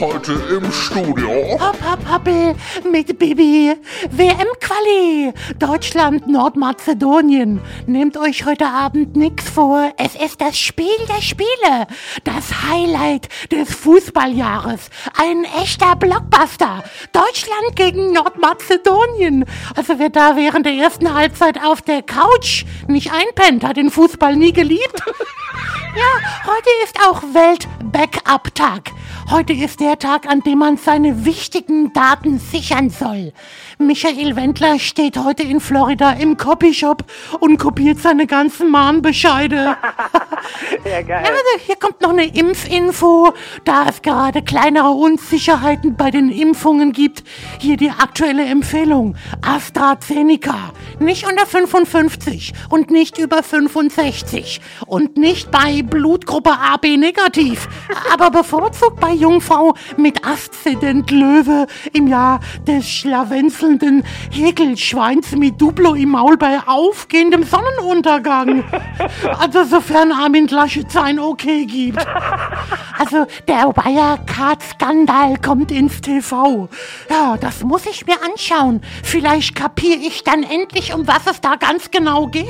Heute im Studio. Hopp, hopp, hoppel mit Bibi. WM-Quali. Deutschland, Nordmazedonien. Nehmt euch heute Abend nix vor. Es ist das Spiel der Spiele. Das Highlight des Fußballjahres. Ein echter Blockbuster. Deutschland gegen Nordmazedonien. Also wer da während der ersten Halbzeit auf der Couch nicht einpennt, hat den Fußball nie geliebt. Ja, heute ist auch Welt-Backup-Tag. Heute ist der Tag, an dem man seine wichtigen Daten sichern soll. Michael Wendler steht heute in Florida im Copyshop und kopiert seine ganzen Mahnbescheide. Ja, geil. Ja, also hier kommt noch eine Impfinfo. Da es gerade kleinere Unsicherheiten bei den Impfungen gibt, hier die aktuelle Empfehlung. AstraZeneca. Nicht unter 55 und nicht über 65 und nicht bei Blutgruppe AB negativ, aber bevorzugt bei Jungfrau mit Aszendent Löwe im Jahr des schlawenzelnden Häkelschweins mit Duplo im Maul bei aufgehendem Sonnenuntergang. Also sofern Armin Laschet sein Okay gibt. Also der Wirecard-Skandal kommt ins TV. Ja, das muss ich mir anschauen. Vielleicht kapiere ich dann endlich, um was es da ganz genau geht.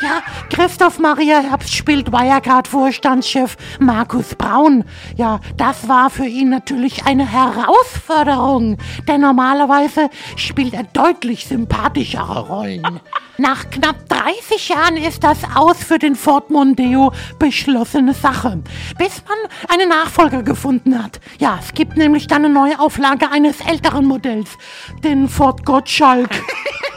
Ja, Christoph Maria Herbst spielt Wirecard-Vorstandschef Markus Braun. Ja, das war für ihn natürlich eine Herausforderung, denn normalerweise spielt er deutlich sympathischere Rollen. Nach knapp 30 Jahren ist das aus für den Ford Mondeo beschlossene Sache, bis man einen Nachfolger gefunden hat. Ja, es gibt nämlich dann eine Neuauflage eines älteren Modells, den Ford Gottschalk.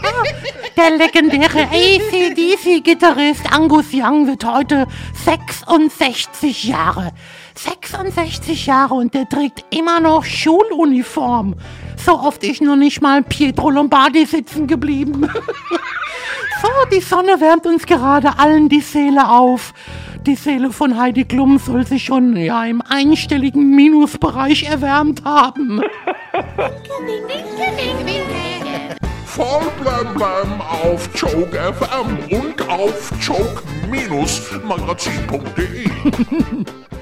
Der legendäre ACDC-Gitarrist Angus Young wird heute 66 Jahre. 66 Jahre und der trägt immer noch Schuluniform. So oft ist noch nicht mal Pietro Lombardi sitzen geblieben. So, die Sonne wärmt uns gerade allen die Seele auf. Die Seele von Heidi Klum soll sich schon ja im einstelligen Minusbereich erwärmt haben. Voll blem blem auf Joke FM und auf joke-magazin.de.